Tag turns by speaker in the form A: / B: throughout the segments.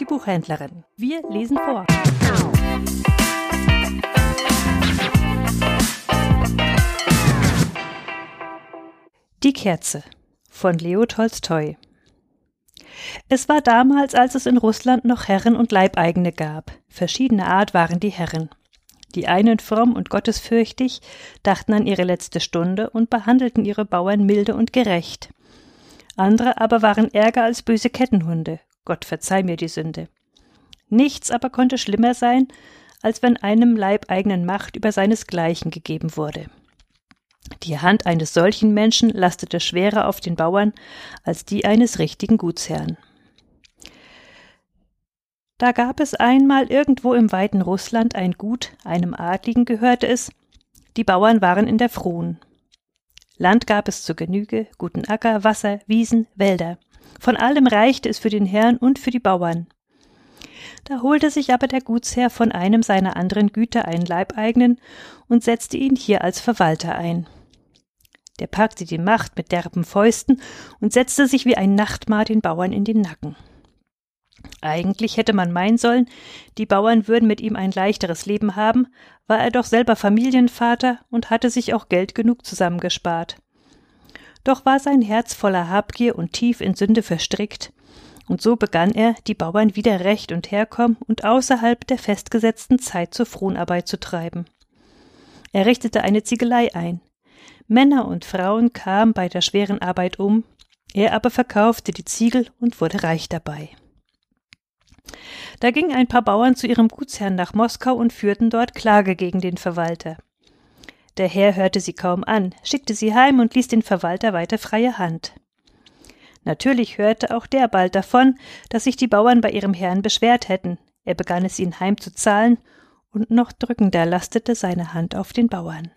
A: die Buchhändlerin. Wir lesen vor. Die Kerze von Leo Tolstoi Es war damals, als es in Russland noch Herren und Leibeigene gab. Verschiedener Art waren die Herren. Die einen fromm und gottesfürchtig dachten an ihre letzte Stunde und behandelten ihre Bauern milde und gerecht. Andere aber waren ärger als böse Kettenhunde. Gott verzeih mir die Sünde. Nichts aber konnte schlimmer sein, als wenn einem Leibeigenen Macht über seinesgleichen gegeben wurde. Die Hand eines solchen Menschen lastete schwerer auf den Bauern als die eines richtigen Gutsherrn. Da gab es einmal irgendwo im weiten Russland ein Gut, einem Adligen gehörte es, die Bauern waren in der Frohn. Land gab es zur Genüge, guten Acker, Wasser, Wiesen, Wälder. Von allem reichte es für den Herrn und für die Bauern. Da holte sich aber der Gutsherr von einem seiner anderen Güter einen Leibeigenen und setzte ihn hier als Verwalter ein. Der packte die Macht mit derben Fäusten und setzte sich wie ein Nachtmar den Bauern in den Nacken. Eigentlich hätte man meinen sollen, die Bauern würden mit ihm ein leichteres Leben haben, war er doch selber Familienvater und hatte sich auch Geld genug zusammengespart. Doch war sein Herz voller Habgier und tief in Sünde verstrickt, und so begann er, die Bauern wieder recht und herkommen und außerhalb der festgesetzten Zeit zur Fronarbeit zu treiben. Er richtete eine Ziegelei ein, Männer und Frauen kamen bei der schweren Arbeit um, er aber verkaufte die Ziegel und wurde reich dabei. Da gingen ein paar Bauern zu ihrem Gutsherrn nach Moskau und führten dort Klage gegen den Verwalter. Der Herr hörte sie kaum an, schickte sie heim und ließ den Verwalter weiter freie Hand. Natürlich hörte auch der bald davon, dass sich die Bauern bei ihrem Herrn beschwert hätten. Er begann es ihnen heimzuzahlen, und noch drückender lastete seine Hand auf den Bauern.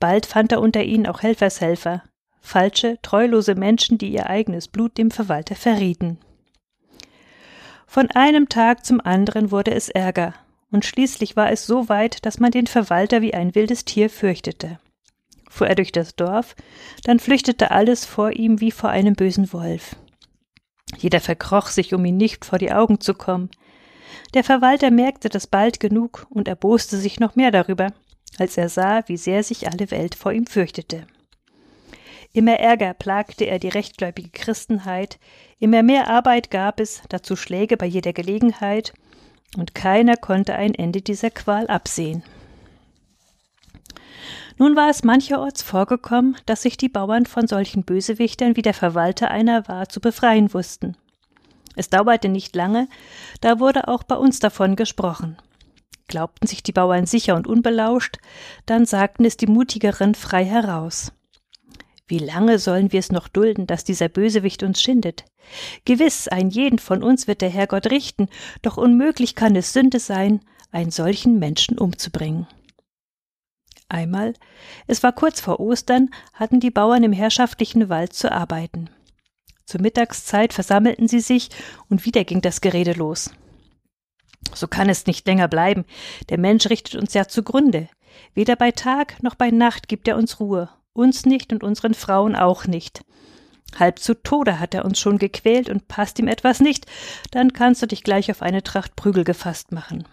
A: Bald fand er unter ihnen auch Helfershelfer, falsche, treulose Menschen, die ihr eigenes Blut dem Verwalter verrieten. Von einem Tag zum anderen wurde es Ärger, und schließlich war es so weit, dass man den Verwalter wie ein wildes Tier fürchtete. Fuhr er durch das Dorf, dann flüchtete alles vor ihm wie vor einem bösen Wolf. Jeder verkroch sich, um ihm nicht vor die Augen zu kommen. Der Verwalter merkte das bald genug und erboste sich noch mehr darüber, als er sah, wie sehr sich alle Welt vor ihm fürchtete. Immer ärger plagte er die rechtgläubige Christenheit, immer mehr Arbeit gab es, dazu Schläge bei jeder Gelegenheit, und keiner konnte ein Ende dieser Qual absehen. Nun war es mancherorts vorgekommen, dass sich die Bauern von solchen Bösewichtern wie der Verwalter einer war zu befreien wussten. Es dauerte nicht lange, da wurde auch bei uns davon gesprochen. Glaubten sich die Bauern sicher und unbelauscht, dann sagten es die Mutigeren frei heraus. Wie lange sollen wir es noch dulden, dass dieser Bösewicht uns schindet? Gewiss, ein jeden von uns wird der Herrgott richten, doch unmöglich kann es Sünde sein, einen solchen Menschen umzubringen. Einmal, es war kurz vor Ostern, hatten die Bauern im herrschaftlichen Wald zu arbeiten. Zur Mittagszeit versammelten sie sich, und wieder ging das Gerede los. So kann es nicht länger bleiben. Der Mensch richtet uns ja zugrunde. Weder bei Tag noch bei Nacht gibt er uns Ruhe. Uns nicht und unseren Frauen auch nicht. Halb zu Tode hat er uns schon gequält und passt ihm etwas nicht, dann kannst du dich gleich auf eine Tracht Prügel gefasst machen.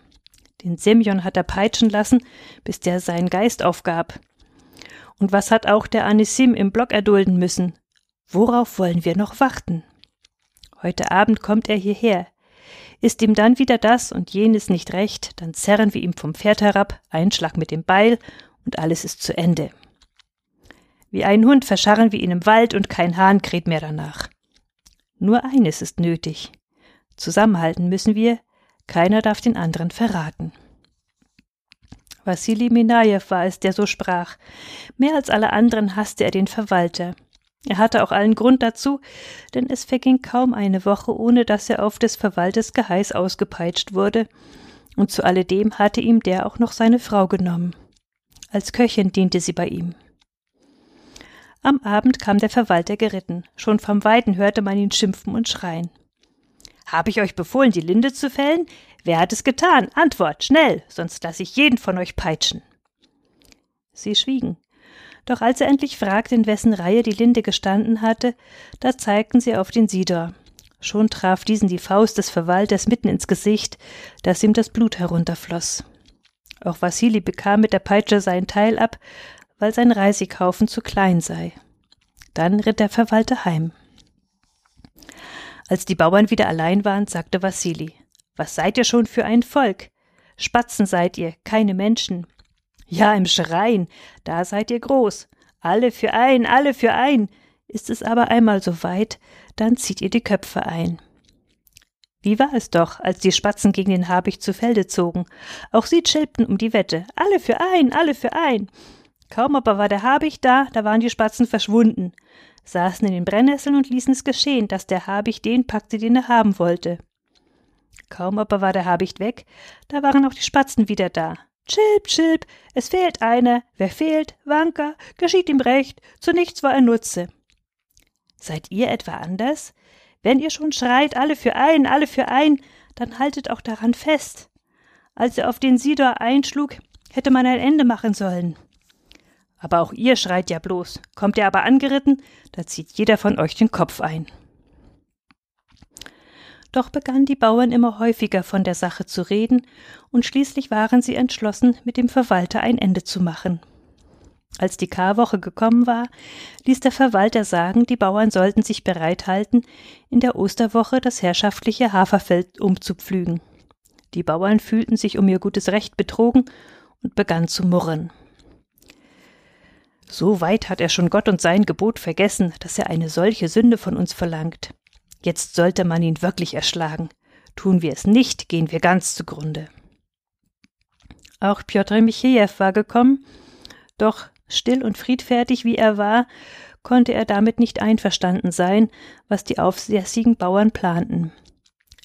A: Den Semyon hat er peitschen lassen, bis der seinen Geist aufgab. Und was hat auch der Anisim im Block erdulden müssen? Worauf wollen wir noch warten? Heute Abend kommt er hierher. Ist ihm dann wieder das und jenes nicht recht, dann zerren wir ihm vom Pferd herab, einen Schlag mit dem Beil und alles ist zu Ende. Wie ein Hund verscharren wir ihn im Wald und kein Hahn kräht mehr danach. Nur eines ist nötig. Zusammenhalten müssen wir, keiner darf den anderen verraten. Wassili Minajew war es, der so sprach. Mehr als alle anderen hasste er den Verwalter. Er hatte auch allen Grund dazu, denn es verging kaum eine Woche, ohne dass er auf des Verwalters Geheiß ausgepeitscht wurde, und zu alledem hatte ihm der auch noch seine Frau genommen. Als Köchin diente sie bei ihm. Am Abend kam der Verwalter geritten. Schon vom Weiten hörte man ihn schimpfen und schreien. Habe ich euch befohlen, die Linde zu fällen? Wer hat es getan? Antwort, schnell, sonst lasse ich jeden von euch peitschen. Sie schwiegen. Doch als er endlich fragte, in wessen Reihe die Linde gestanden hatte, da zeigten sie auf den Sidor. Schon traf diesen die Faust des Verwalters mitten ins Gesicht, dass ihm das Blut herunterfloß. Auch Wassili bekam mit der Peitsche sein Teil ab, weil sein Reisighaufen zu klein sei. Dann ritt der Verwalter heim. Als die Bauern wieder allein waren, sagte Wassili, was seid ihr schon für ein Volk? Spatzen seid ihr, keine Menschen. Ja, im Schrein, da seid ihr groß. Alle für ein, alle für ein. Ist es aber einmal so weit, dann zieht ihr die Köpfe ein. Wie war es doch, als die Spatzen gegen den Habicht zu Felde zogen? Auch sie chilpten um die Wette. Alle für ein, alle für ein. Kaum aber war der Habicht da, da waren die Spatzen verschwunden, saßen in den Brennnesseln und ließen es geschehen, dass der Habicht den packte, den er haben wollte. Kaum aber war der Habicht weg, da waren auch die Spatzen wieder da. Chilp, chilp, es fehlt einer, wer fehlt, Wanker, geschieht ihm recht, zu nichts war er Nutze. Seid ihr etwa anders? Wenn ihr schon schreit, alle für ein, alle für ein, dann haltet auch daran fest. Als er auf den Sidor einschlug, hätte man ein Ende machen sollen. Aber auch ihr schreit ja bloß. Kommt ihr aber angeritten, da zieht jeder von euch den Kopf ein. Doch begannen die Bauern immer häufiger von der Sache zu reden, und schließlich waren sie entschlossen, mit dem Verwalter ein Ende zu machen. Als die Karwoche gekommen war, ließ der Verwalter sagen, die Bauern sollten sich bereithalten, in der Osterwoche das herrschaftliche Haferfeld umzupflügen. Die Bauern fühlten sich um ihr gutes Recht betrogen und begannen zu murren. So weit hat er schon Gott und sein Gebot vergessen, dass er eine solche Sünde von uns verlangt. Jetzt sollte man ihn wirklich erschlagen. Tun wir es nicht, gehen wir ganz zugrunde. Auch Pjotr Michejew war gekommen, doch still und friedfertig wie er war, konnte er damit nicht einverstanden sein, was die aufsässigen Bauern planten.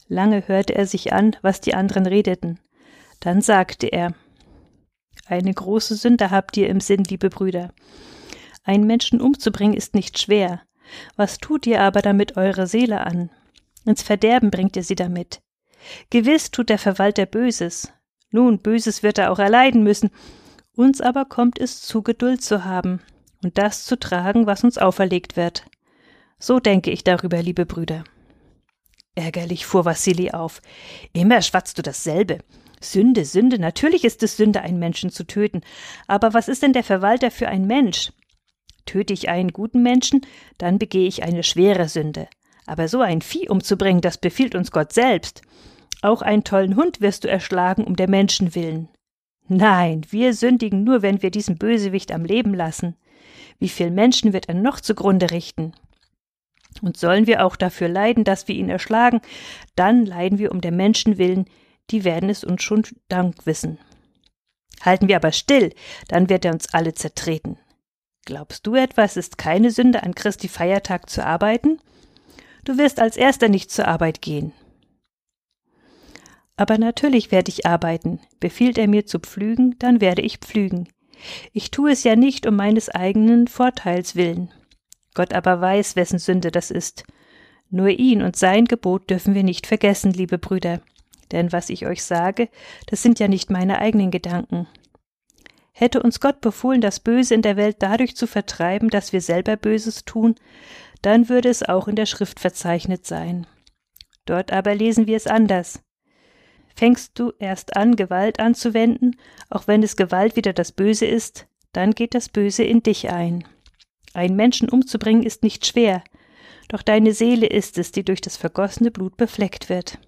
A: Lange hörte er sich an, was die anderen redeten. Dann sagte er Eine große Sünde habt ihr im Sinn, liebe Brüder. Einen Menschen umzubringen ist nicht schwer. Was tut ihr aber damit eure Seele an? Ins Verderben bringt ihr sie damit. Gewiss tut der Verwalter Böses. Nun, Böses wird er auch erleiden müssen. Uns aber kommt es zu, Geduld zu haben und das zu tragen, was uns auferlegt wird. So denke ich darüber, liebe Brüder. Ärgerlich fuhr Wassili auf. Immer schwatzt du dasselbe. Sünde, Sünde, natürlich ist es Sünde, einen Menschen zu töten. Aber was ist denn der Verwalter für ein Mensch? Töte ich einen guten Menschen, dann begehe ich eine schwere Sünde. Aber so ein Vieh umzubringen, das befiehlt uns Gott selbst. Auch einen tollen Hund wirst du erschlagen um der Menschen willen. Nein, wir sündigen nur, wenn wir diesen Bösewicht am Leben lassen. Wie viel Menschen wird er noch zugrunde richten? Und sollen wir auch dafür leiden, dass wir ihn erschlagen, dann leiden wir um der Menschen willen, die werden es uns schon Dank wissen. Halten wir aber still, dann wird er uns alle zertreten. Glaubst du etwa, es ist keine Sünde, an Christi Feiertag zu arbeiten? Du wirst als erster nicht zur Arbeit gehen. Aber natürlich werde ich arbeiten. Befiehlt er mir zu pflügen, dann werde ich pflügen. Ich tue es ja nicht um meines eigenen Vorteils willen. Gott aber weiß, wessen Sünde das ist. Nur ihn und sein Gebot dürfen wir nicht vergessen, liebe Brüder. Denn was ich euch sage, das sind ja nicht meine eigenen Gedanken. Hätte uns Gott befohlen, das Böse in der Welt dadurch zu vertreiben, dass wir selber Böses tun, dann würde es auch in der Schrift verzeichnet sein. Dort aber lesen wir es anders. Fängst du erst an, Gewalt anzuwenden, auch wenn es Gewalt wieder das Böse ist, dann geht das Böse in dich ein. Einen Menschen umzubringen ist nicht schwer, doch deine Seele ist es, die durch das vergossene Blut befleckt wird.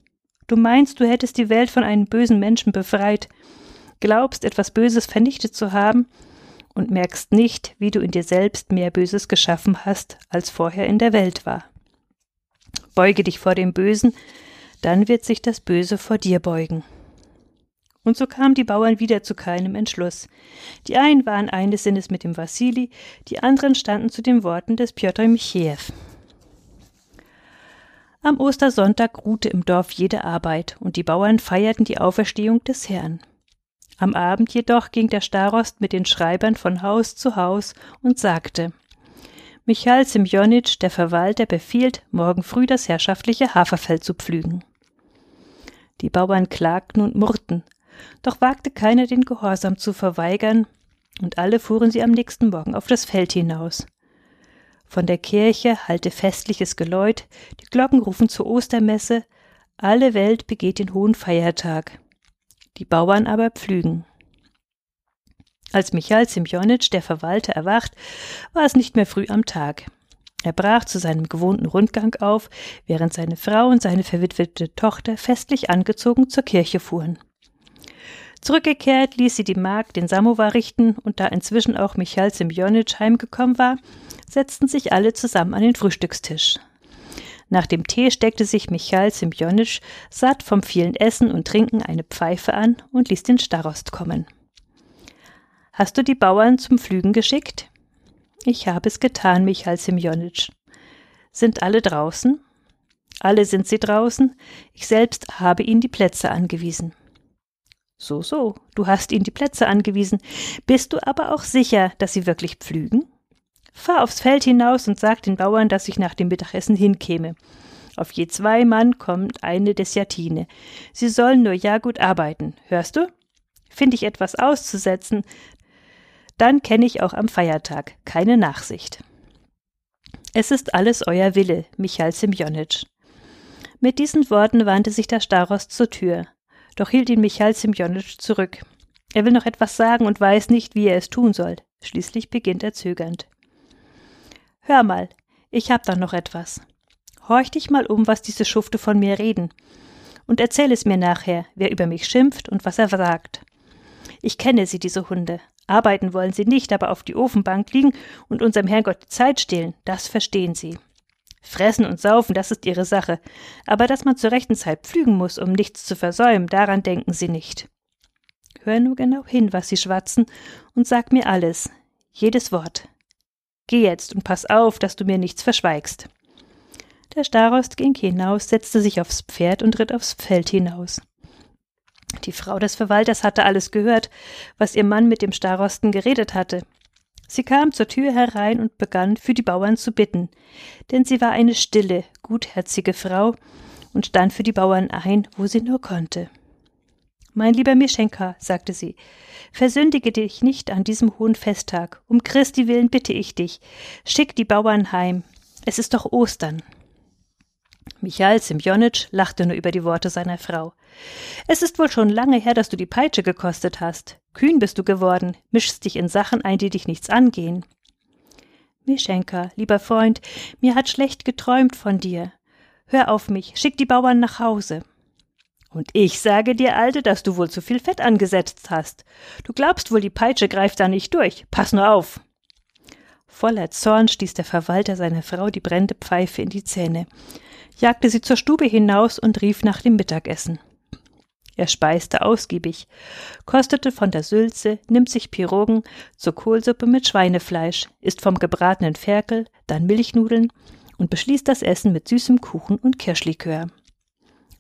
A: Du meinst, du hättest die Welt von einem bösen Menschen befreit, glaubst, etwas Böses vernichtet zu haben und merkst nicht, wie du in dir selbst mehr Böses geschaffen hast, als vorher in der Welt war. Beuge dich vor dem Bösen, dann wird sich das Böse vor dir beugen. Und so kamen die Bauern wieder zu keinem Entschluss. Die einen waren eines Sinnes mit dem Wassili, die anderen standen zu den Worten des Pjotr Michejew. Am Ostersonntag ruhte im Dorf jede Arbeit, und die Bauern feierten die Auferstehung des Herrn. Am Abend jedoch ging der Starost mit den Schreibern von Haus zu Haus und sagte Michael Semjonitsch, der Verwalter, befiehlt, morgen früh das herrschaftliche Haferfeld zu pflügen. Die Bauern klagten und murrten, doch wagte keiner den Gehorsam zu verweigern, und alle fuhren sie am nächsten Morgen auf das Feld hinaus. Von der Kirche halte festliches Geläut, die Glocken rufen zur Ostermesse, alle Welt begeht den hohen Feiertag. Die Bauern aber pflügen. Als Michael Simjonitsch, der Verwalter, erwacht, war es nicht mehr früh am Tag. Er brach zu seinem gewohnten Rundgang auf, während seine Frau und seine verwitwete Tochter festlich angezogen zur Kirche fuhren. Zurückgekehrt ließ sie die Magd den Samovar richten, und da inzwischen auch Michael Simjonitsch heimgekommen war, setzten sich alle zusammen an den Frühstückstisch. Nach dem Tee steckte sich Michael Simjonitsch satt vom vielen Essen und Trinken eine Pfeife an und ließ den Starost kommen. Hast du die Bauern zum Pflügen geschickt? Ich habe es getan, Michael Simjonitsch. Sind alle draußen? Alle sind sie draußen. Ich selbst habe ihnen die Plätze angewiesen. So, so, du hast ihnen die Plätze angewiesen. Bist du aber auch sicher, dass sie wirklich pflügen? Fahr aufs Feld hinaus und sag den Bauern, dass ich nach dem Mittagessen hinkäme. Auf je zwei Mann kommt eine Desjatine. Sie sollen nur ja gut arbeiten. Hörst du? Finde ich etwas auszusetzen, dann kenne ich auch am Feiertag keine Nachsicht. Es ist alles euer Wille, Michael Simjonitsch. Mit diesen Worten wandte sich der Starost zur Tür. Doch hielt ihn Michael Simjonitsch zurück. Er will noch etwas sagen und weiß nicht, wie er es tun soll. Schließlich beginnt er zögernd. Hör mal, ich hab da noch etwas. Horch dich mal um, was diese Schufte von mir reden. Und erzähl es mir nachher, wer über mich schimpft und was er sagt. Ich kenne sie, diese Hunde. Arbeiten wollen sie nicht, aber auf die Ofenbank liegen und unserem Herrgott die Zeit stehlen, das verstehen sie. Fressen und saufen, das ist ihre Sache. Aber dass man zur rechten Zeit pflügen muss, um nichts zu versäumen, daran denken sie nicht. Hör nur genau hin, was sie schwatzen, und sag mir alles, jedes Wort. Geh jetzt und pass auf, dass du mir nichts verschweigst. Der Starost ging hinaus, setzte sich aufs Pferd und ritt aufs Feld hinaus. Die Frau des Verwalters hatte alles gehört, was ihr Mann mit dem Starosten geredet hatte. Sie kam zur Tür herein und begann für die Bauern zu bitten, denn sie war eine stille, gutherzige Frau und stand für die Bauern ein, wo sie nur konnte. Mein lieber Mischenka, sagte sie, versündige dich nicht an diesem hohen Festtag. Um Christi willen bitte ich dich, schick die Bauern heim. Es ist doch Ostern. Michael Simjonitsch lachte nur über die Worte seiner Frau. Es ist wohl schon lange her, dass du die Peitsche gekostet hast. Kühn bist du geworden, mischst dich in Sachen ein, die dich nichts angehen. Mischenka, lieber Freund, mir hat schlecht geträumt von dir. Hör auf mich, schick die Bauern nach Hause. Und ich sage dir, Alte, dass du wohl zu viel Fett angesetzt hast. Du glaubst wohl, die Peitsche greift da nicht durch. Pass nur auf. Voller Zorn stieß der Verwalter seiner Frau die brennende Pfeife in die Zähne, jagte sie zur Stube hinaus und rief nach dem Mittagessen. Er speiste ausgiebig, kostete von der Sülze, nimmt sich Pirogen zur Kohlsuppe mit Schweinefleisch, isst vom gebratenen Ferkel, dann Milchnudeln und beschließt das Essen mit süßem Kuchen und Kirschlikör.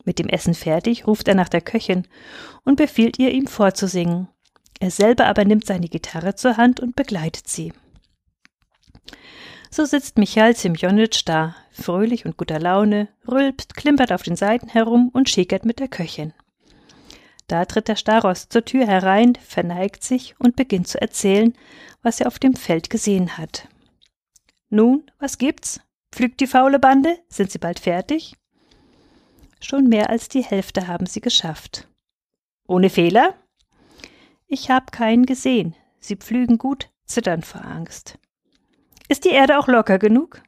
A: Mit dem Essen fertig ruft er nach der Köchin und befiehlt ihr, ihm vorzusingen. Er selber aber nimmt seine Gitarre zur Hand und begleitet sie. So sitzt Michael Simjonitsch da, fröhlich und guter Laune, rülpst, klimpert auf den Seiten herum und schickert mit der Köchin. Da tritt der Starost zur Tür herein, verneigt sich und beginnt zu erzählen, was er auf dem Feld gesehen hat. Nun, was gibt's? Pflügt die faule Bande? Sind sie bald fertig? Schon mehr als die Hälfte haben sie geschafft. Ohne Fehler? Ich hab keinen gesehen. Sie pflügen gut, zittern vor Angst. Ist die Erde auch locker genug?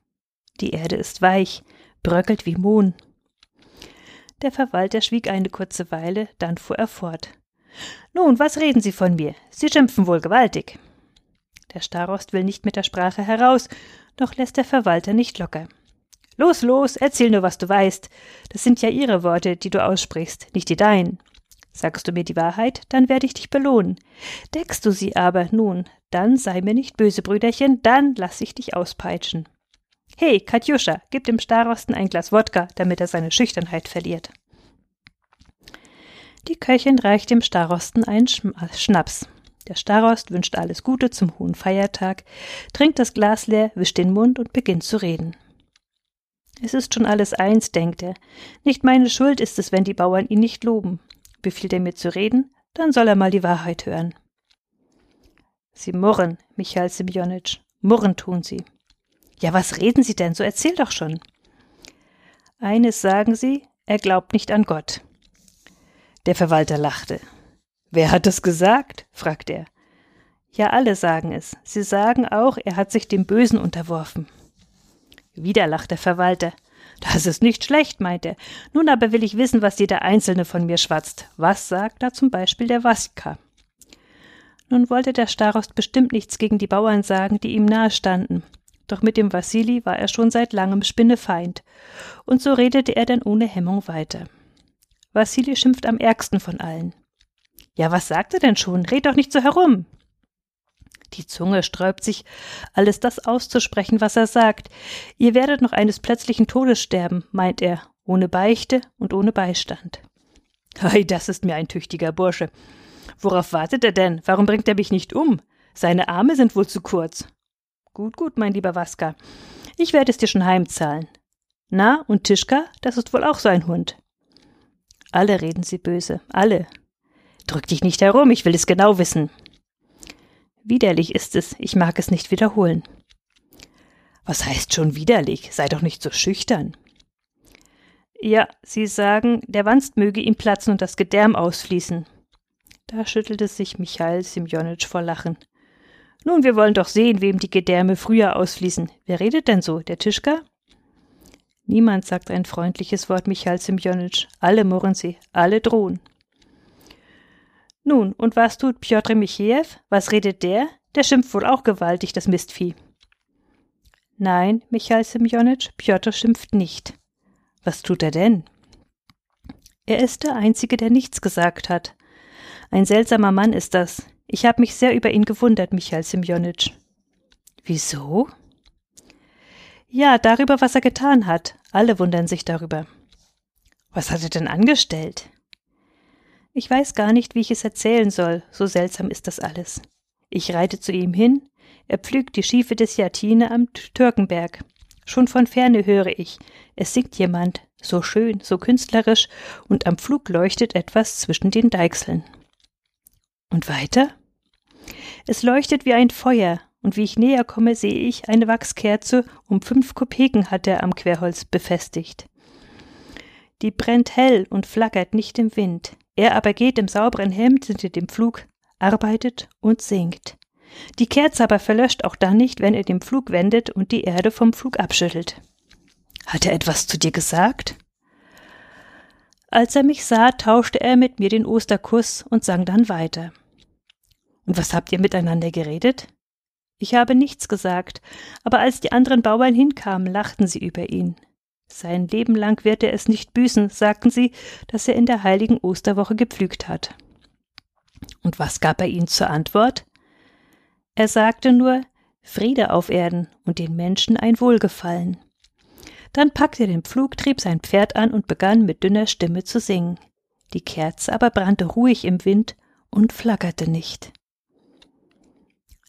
A: Die Erde ist weich, bröckelt wie Mohn. Der Verwalter schwieg eine kurze Weile, dann fuhr er fort. Nun, was reden Sie von mir? Sie schimpfen wohl gewaltig. Der Starost will nicht mit der Sprache heraus, doch lässt der Verwalter nicht locker. Los, los, erzähl nur, was du weißt. Das sind ja Ihre Worte, die du aussprichst, nicht die deinen. Sagst du mir die Wahrheit, dann werde ich dich belohnen. Deckst du sie aber, nun, dann sei mir nicht böse, Brüderchen, dann lass ich dich auspeitschen. Hey, Katjuscha, gib dem Starosten ein Glas Wodka, damit er seine Schüchternheit verliert. Die Köchin reicht dem Starosten einen äh, Schnaps. Der Starost wünscht alles Gute zum hohen Feiertag, trinkt das Glas leer, wischt den Mund und beginnt zu reden. Es ist schon alles eins, denkt er. Nicht meine Schuld ist es, wenn die Bauern ihn nicht loben. Befiehlt er mir zu reden, dann soll er mal die Wahrheit hören. Sie murren, Michael Semjonitsch, murren tun sie. Ja, was reden Sie denn? So erzähl doch schon. Eines sagen Sie, er glaubt nicht an Gott. Der Verwalter lachte. Wer hat es gesagt? fragte er. Ja, alle sagen es. Sie sagen auch, er hat sich dem Bösen unterworfen. Wieder lacht der Verwalter. Das ist nicht schlecht, meint er. Nun aber will ich wissen, was jeder Einzelne von mir schwatzt. Was sagt da zum Beispiel der Waska? Nun wollte der Starost bestimmt nichts gegen die Bauern sagen, die ihm nahe standen. Doch mit dem Wassili war er schon seit langem Spinnefeind. Und so redete er dann ohne Hemmung weiter. Wassili schimpft am ärgsten von allen. Ja, was sagt er denn schon? Red doch nicht so herum. Die Zunge sträubt sich, alles das auszusprechen, was er sagt. Ihr werdet noch eines plötzlichen Todes sterben, meint er, ohne Beichte und ohne Beistand. Hei, das ist mir ein tüchtiger Bursche. Worauf wartet er denn? Warum bringt er mich nicht um? Seine Arme sind wohl zu kurz. Gut, gut, mein lieber Waska. Ich werde es dir schon heimzahlen. Na, und Tischka, das ist wohl auch so ein Hund. Alle reden sie böse, alle. Drück dich nicht herum, ich will es genau wissen. Widerlich ist es, ich mag es nicht wiederholen. Was heißt schon widerlich? Sei doch nicht so schüchtern. Ja, Sie sagen, der Wanst möge ihm platzen und das Gedärm ausfließen. Da schüttelte sich Michail Simjonitsch vor Lachen. Nun, wir wollen doch sehen, wem die Gedärme früher ausfließen. Wer redet denn so? Der Tischka? Niemand sagt ein freundliches Wort, Michail Simjonitsch. Alle murren sie, alle drohen. Nun, und was tut Pjotr Michejew? Was redet der? Der schimpft wohl auch gewaltig, das Mistvieh. Nein, Michail Semjonitsch, Pjotr schimpft nicht. Was tut er denn? Er ist der Einzige, der nichts gesagt hat. Ein seltsamer Mann ist das. Ich habe mich sehr über ihn gewundert, Michail Semjonitsch. Wieso? Ja, darüber, was er getan hat. Alle wundern sich darüber. Was hat er denn angestellt? Ich weiß gar nicht, wie ich es erzählen soll, so seltsam ist das alles. Ich reite zu ihm hin, er pflügt die Schiefe des Jatine am Türkenberg. Schon von ferne höre ich, es singt jemand, so schön, so künstlerisch, und am Flug leuchtet etwas zwischen den Deichseln. Und weiter? Es leuchtet wie ein Feuer, und wie ich näher komme, sehe ich eine Wachskerze, um fünf Kopeken hat er am Querholz befestigt. Die brennt hell und flackert nicht im Wind. Er aber geht im sauberen Hemd hinter dem Pflug, arbeitet und singt. Die Kerze aber verlöscht auch dann nicht, wenn er den Pflug wendet und die Erde vom Pflug abschüttelt. Hat er etwas zu dir gesagt? Als er mich sah, tauschte er mit mir den Osterkuss und sang dann weiter. Und was habt ihr miteinander geredet? Ich habe nichts gesagt, aber als die anderen Bauern hinkamen, lachten sie über ihn. Sein Leben lang wird er es nicht büßen, sagten sie, dass er in der heiligen Osterwoche gepflügt hat. Und was gab er ihnen zur Antwort? Er sagte nur Friede auf Erden und den Menschen ein Wohlgefallen. Dann packte er den Pflug, trieb sein Pferd an und begann mit dünner Stimme zu singen. Die Kerze aber brannte ruhig im Wind und flackerte nicht.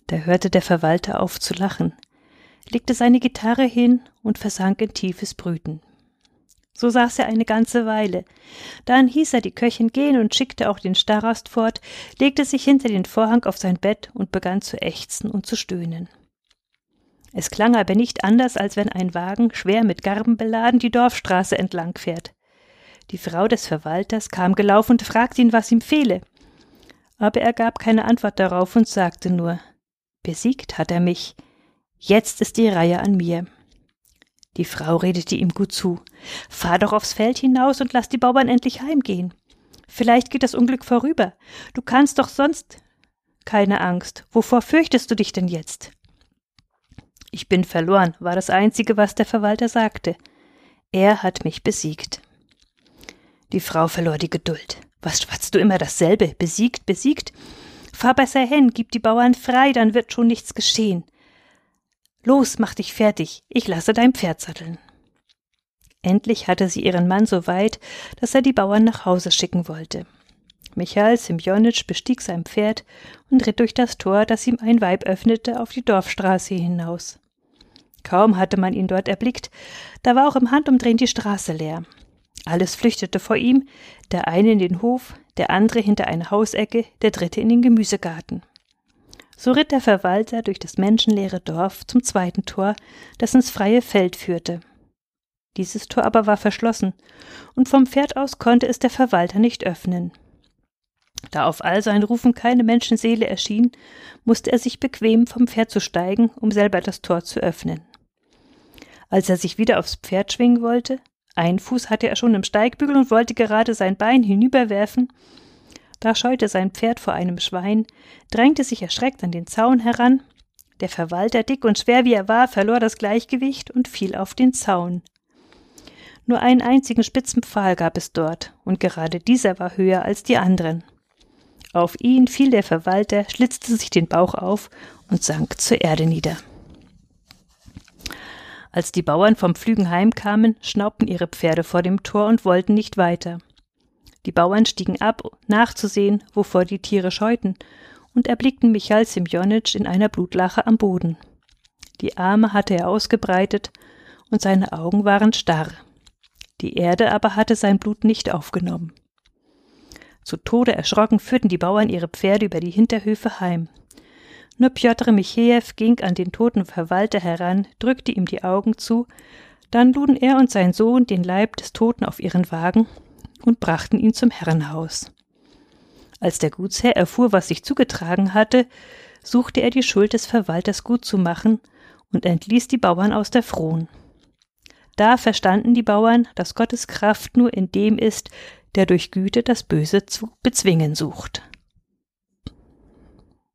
A: Da hörte der Verwalter auf zu lachen legte seine Gitarre hin und versank in tiefes Brüten. So saß er eine ganze Weile. Dann hieß er die Köchin gehen und schickte auch den Starost fort, legte sich hinter den Vorhang auf sein Bett und begann zu ächzen und zu stöhnen. Es klang aber nicht anders, als wenn ein Wagen, schwer mit Garben beladen, die Dorfstraße entlang fährt. Die Frau des Verwalters kam gelaufen und fragte ihn, was ihm fehle. Aber er gab keine Antwort darauf und sagte nur Besiegt hat er mich, Jetzt ist die Reihe an mir. Die Frau redete ihm gut zu. Fahr doch aufs Feld hinaus und lass die Bauern endlich heimgehen. Vielleicht geht das Unglück vorüber. Du kannst doch sonst. Keine Angst. Wovor fürchtest du dich denn jetzt? Ich bin verloren, war das Einzige, was der Verwalter sagte. Er hat mich besiegt. Die Frau verlor die Geduld. Was schwatzt du immer dasselbe? Besiegt, besiegt? Fahr besser hin, gib die Bauern frei, dann wird schon nichts geschehen. Los, mach dich fertig, ich lasse dein Pferd satteln. Endlich hatte sie ihren Mann so weit, dass er die Bauern nach Hause schicken wollte. Michael Simjonitsch bestieg sein Pferd und ritt durch das Tor, das ihm ein Weib öffnete, auf die Dorfstraße hinaus. Kaum hatte man ihn dort erblickt, da war auch im Handumdrehen die Straße leer. Alles flüchtete vor ihm, der eine in den Hof, der andere hinter eine Hausecke, der dritte in den Gemüsegarten. So ritt der Verwalter durch das menschenleere Dorf zum zweiten Tor, das ins freie Feld führte. Dieses Tor aber war verschlossen, und vom Pferd aus konnte es der Verwalter nicht öffnen. Da auf all sein Rufen keine Menschenseele erschien, musste er sich bequem vom Pferd zu steigen, um selber das Tor zu öffnen. Als er sich wieder aufs Pferd schwingen wollte, ein Fuß hatte er schon im Steigbügel und wollte gerade sein Bein hinüberwerfen, da scheute sein Pferd vor einem Schwein, drängte sich erschreckt an den Zaun heran, der Verwalter, dick und schwer wie er war, verlor das Gleichgewicht und fiel auf den Zaun. Nur einen einzigen spitzen Pfahl gab es dort, und gerade dieser war höher als die anderen. Auf ihn fiel der Verwalter, schlitzte sich den Bauch auf und sank zur Erde nieder. Als die Bauern vom Pflügen heimkamen, schnaubten ihre Pferde vor dem Tor und wollten nicht weiter. Die Bauern stiegen ab, nachzusehen, wovor die Tiere scheuten, und erblickten Michael Simjonitsch in einer Blutlache am Boden. Die Arme hatte er ausgebreitet, und seine Augen waren starr. Die Erde aber hatte sein Blut nicht aufgenommen. Zu Tode erschrocken führten die Bauern ihre Pferde über die Hinterhöfe heim. Nur Pjotr Michejew ging an den toten Verwalter heran, drückte ihm die Augen zu, dann luden er und sein Sohn den Leib des Toten auf ihren Wagen und brachten ihn zum Herrenhaus. Als der Gutsherr erfuhr, was sich zugetragen hatte, suchte er die Schuld des Verwalters gut zu machen und entließ die Bauern aus der Fron. Da verstanden die Bauern, dass Gottes Kraft nur in dem ist, der durch Güte das Böse zu bezwingen sucht.